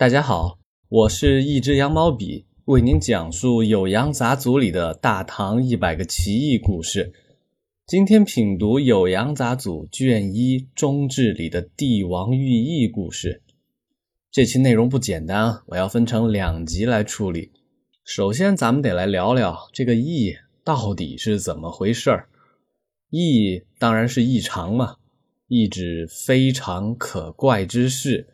大家好，我是一只羊毛笔，为您讲述《酉阳杂族里的大唐一百个奇异故事。今天品读《酉阳杂族卷一中志里的帝王寓意故事。这期内容不简单啊，我要分成两集来处理。首先，咱们得来聊聊这个异到底是怎么回事儿。异当然是异常嘛，异指非常可怪之事。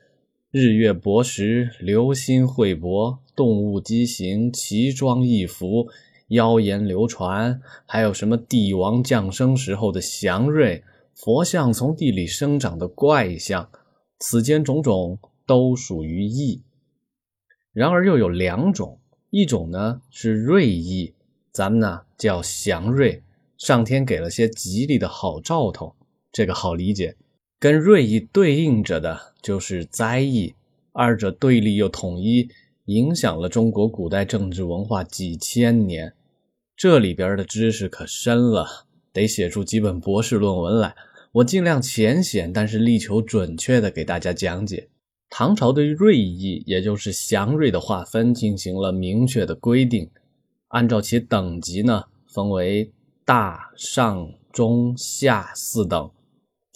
日月薄时，流星会搏，动物畸形，奇装异服，妖言流传，还有什么帝王降生时候的祥瑞，佛像从地里生长的怪象，此间种种都属于异。然而又有两种，一种呢是瑞异，咱们呢叫祥瑞，上天给了些吉利的好兆头，这个好理解。跟瑞意对应着的就是灾异，二者对立又统一，影响了中国古代政治文化几千年。这里边的知识可深了，得写出几本博士论文来。我尽量浅显，但是力求准确的给大家讲解。唐朝对瑞意，也就是祥瑞的划分进行了明确的规定，按照其等级呢，分为大、上、中、下四等。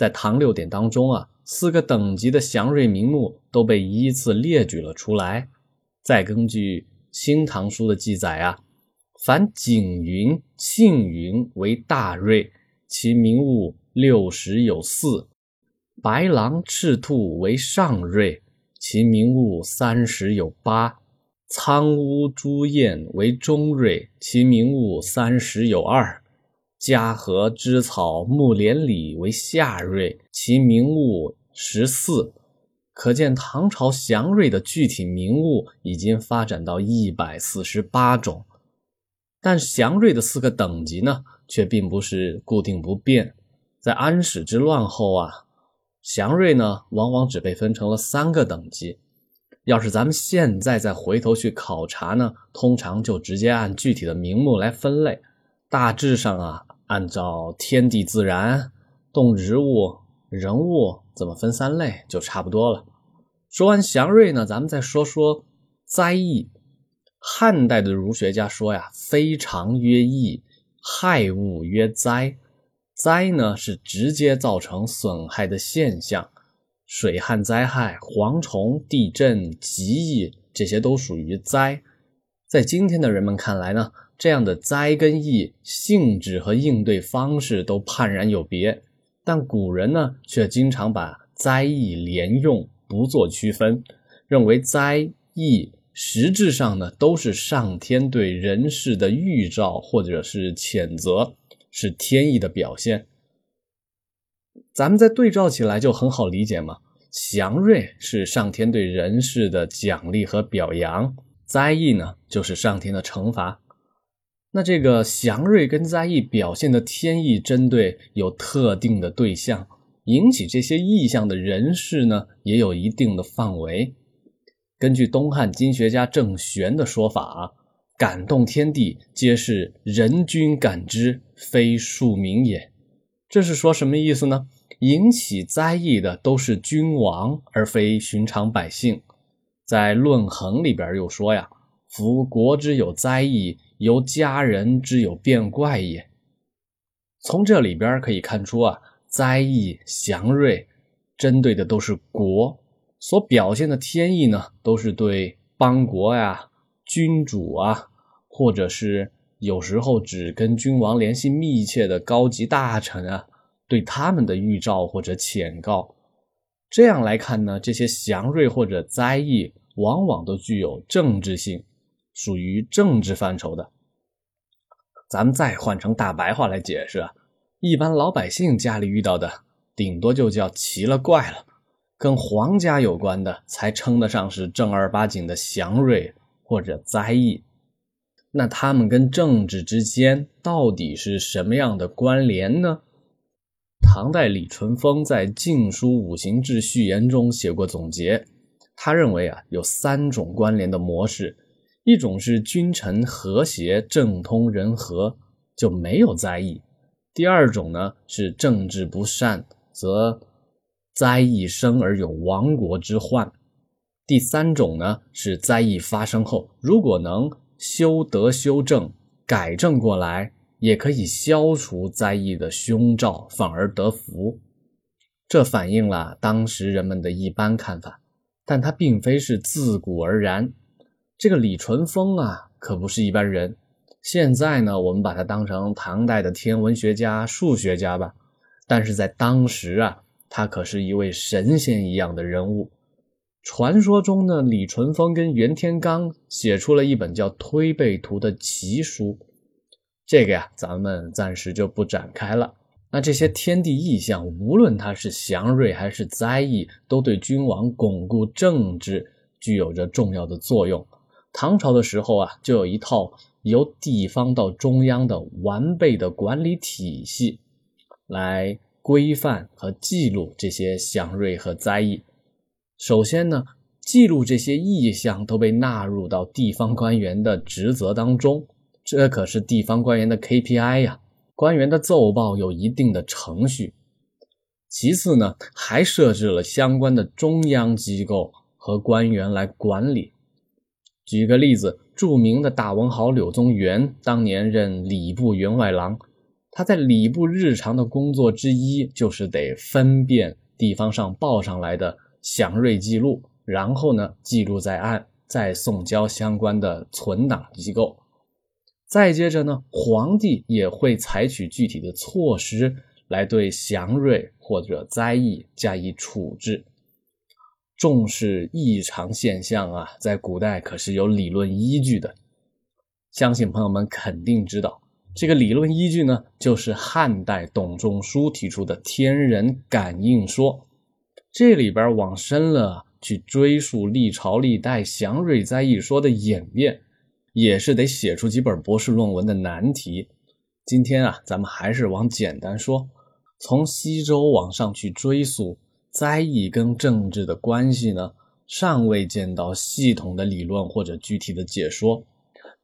在唐六典当中啊，四个等级的祥瑞名目都被依次列举了出来。再根据《新唐书》的记载啊，凡景云、庆云为大瑞，其名物六十有四；白狼、赤兔为上瑞，其名物三十有八；苍乌、朱燕为中瑞，其名物三十有二。嘉禾、芝草、木莲李为夏瑞，其名物十四。可见唐朝祥瑞的具体名物已经发展到一百四十八种。但祥瑞的四个等级呢，却并不是固定不变。在安史之乱后啊，祥瑞呢，往往只被分成了三个等级。要是咱们现在再回头去考察呢，通常就直接按具体的名目来分类。大致上啊。按照天地自然、动植物、人物怎么分三类就差不多了。说完祥瑞呢，咱们再说说灾异。汉代的儒学家说呀：“非常曰异，害物曰灾。灾呢是直接造成损害的现象，水旱灾害、蝗虫、地震、疾疫，这些都属于灾。在今天的人们看来呢？”这样的灾跟异性质和应对方式都判然有别，但古人呢却经常把灾异连用，不做区分，认为灾异实质上呢都是上天对人事的预兆或者是谴责，是天意的表现。咱们再对照起来就很好理解嘛，祥瑞是上天对人事的奖励和表扬，灾异呢就是上天的惩罚。那这个祥瑞跟灾异表现的天意，针对有特定的对象，引起这些异象的人士呢，也有一定的范围。根据东汉经学家郑玄的说法啊，感动天地，皆是人君感之，非庶民也。这是说什么意思呢？引起灾异的都是君王，而非寻常百姓。在《论衡》里边又说呀：“夫国之有灾异。”由家人之有变怪也。从这里边可以看出啊，灾异祥瑞针对的都是国，所表现的天意呢，都是对邦国呀、君主啊，或者是有时候只跟君王联系密切的高级大臣啊，对他们的预兆或者谴告。这样来看呢，这些祥瑞或者灾异往往都具有政治性。属于政治范畴的，咱们再换成大白话来解释啊，一般老百姓家里遇到的，顶多就叫奇了怪了，跟皇家有关的才称得上是正儿八经的祥瑞或者灾异。那他们跟政治之间到底是什么样的关联呢？唐代李淳风在《晋书五行志序言》中写过总结，他认为啊，有三种关联的模式。一种是君臣和谐、政通人和，就没有灾异；第二种呢是政治不善，则灾异生而有亡国之患；第三种呢是灾异发生后，如果能修德修正、改正过来，也可以消除灾异的凶兆，反而得福。这反映了当时人们的一般看法，但它并非是自古而然。这个李淳风啊，可不是一般人。现在呢，我们把他当成唐代的天文学家、数学家吧，但是在当时啊，他可是一位神仙一样的人物。传说中呢，李淳风跟袁天罡写出了一本叫《推背图》的奇书。这个呀，咱们暂时就不展开了。那这些天地异象，无论它是祥瑞还是灾异，都对君王巩固政治具有着重要的作用。唐朝的时候啊，就有一套由地方到中央的完备的管理体系，来规范和记录这些祥瑞和灾异。首先呢，记录这些异象都被纳入到地方官员的职责当中，这可是地方官员的 KPI 呀。官员的奏报有一定的程序。其次呢，还设置了相关的中央机构和官员来管理。举个例子，著名的大文豪柳宗元当年任礼部员外郎，他在礼部日常的工作之一就是得分辨地方上报上来的。祥瑞记录，然后呢记录在案，再送交相关的存档机构。再接着呢，皇帝也会采取具体的措施来对祥瑞或者灾异加以处置。重视异常现象啊，在古代可是有理论依据的。相信朋友们肯定知道，这个理论依据呢，就是汉代董仲舒提出的天人感应说。这里边往深了去追溯历朝历代祥瑞灾异说的演变，也是得写出几本博士论文的难题。今天啊，咱们还是往简单说，从西周往上去追溯灾异跟政治的关系呢，尚未见到系统的理论或者具体的解说。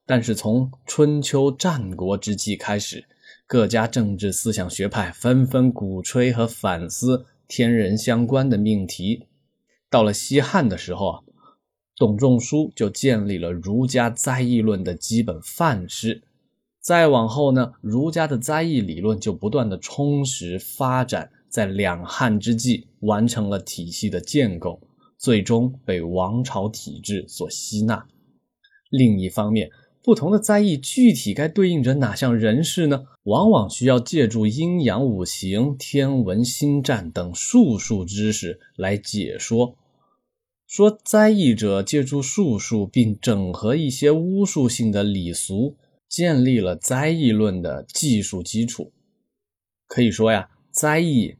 但是从春秋战国之际开始，各家政治思想学派纷纷鼓吹和反思。天人相关的命题，到了西汉的时候啊，董仲舒就建立了儒家灾异论的基本范式。再往后呢，儒家的灾异理论就不断的充实发展，在两汉之际完成了体系的建构，最终被王朝体制所吸纳。另一方面，不同的灾异具体该对应着哪项人事呢？往往需要借助阴阳五行、天文星战等术数知识来解说。说灾异者借助术数，并整合一些巫术性的礼俗，建立了灾异论的技术基础。可以说呀，灾异、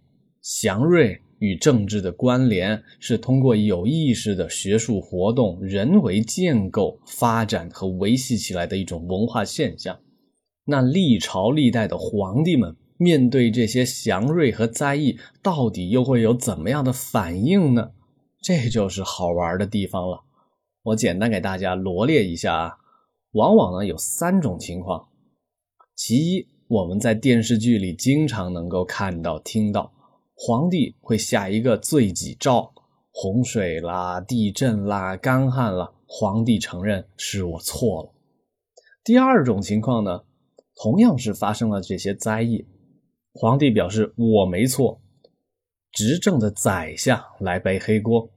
祥瑞。与政治的关联是通过有意识的学术活动、人为建构、发展和维系起来的一种文化现象。那历朝历代的皇帝们面对这些祥瑞和灾异，到底又会有怎么样的反应呢？这就是好玩的地方了。我简单给大家罗列一下啊，往往呢有三种情况。其一，我们在电视剧里经常能够看到、听到。皇帝会下一个罪己诏，洪水啦、地震啦、干旱啦，皇帝承认是我错了。第二种情况呢，同样是发生了这些灾异，皇帝表示我没错，执政的宰相来背黑锅。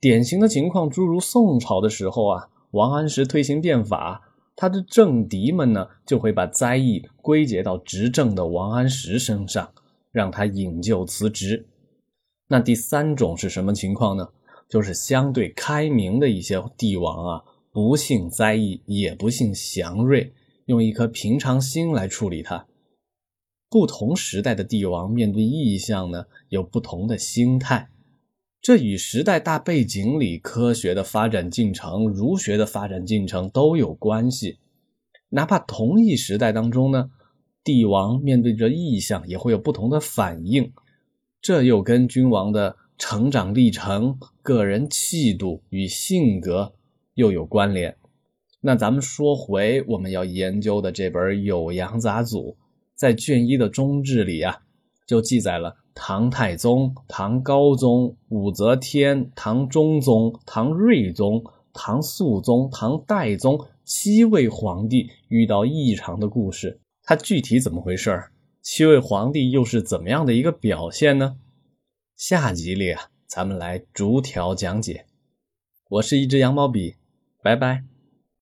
典型的情况诸如宋朝的时候啊，王安石推行变法，他的政敌们呢就会把灾异归结到执政的王安石身上。让他引咎辞职。那第三种是什么情况呢？就是相对开明的一些帝王啊，不幸灾异，也不幸祥瑞，用一颗平常心来处理它。不同时代的帝王面对异象呢，有不同的心态，这与时代大背景里科学的发展进程、儒学的发展进程都有关系。哪怕同一时代当中呢？帝王面对着异象也会有不同的反应，这又跟君王的成长历程、个人气度与性格又有关联。那咱们说回我们要研究的这本《酉阳杂俎》，在卷一的中志里啊，就记载了唐太宗、唐高宗、武则天、唐中宗、唐睿宗、唐肃宗、唐代宗七位皇帝遇到异常的故事。它具体怎么回事？七位皇帝又是怎么样的一个表现呢？下集里啊，咱们来逐条讲解。我是一只羊毛笔，拜拜。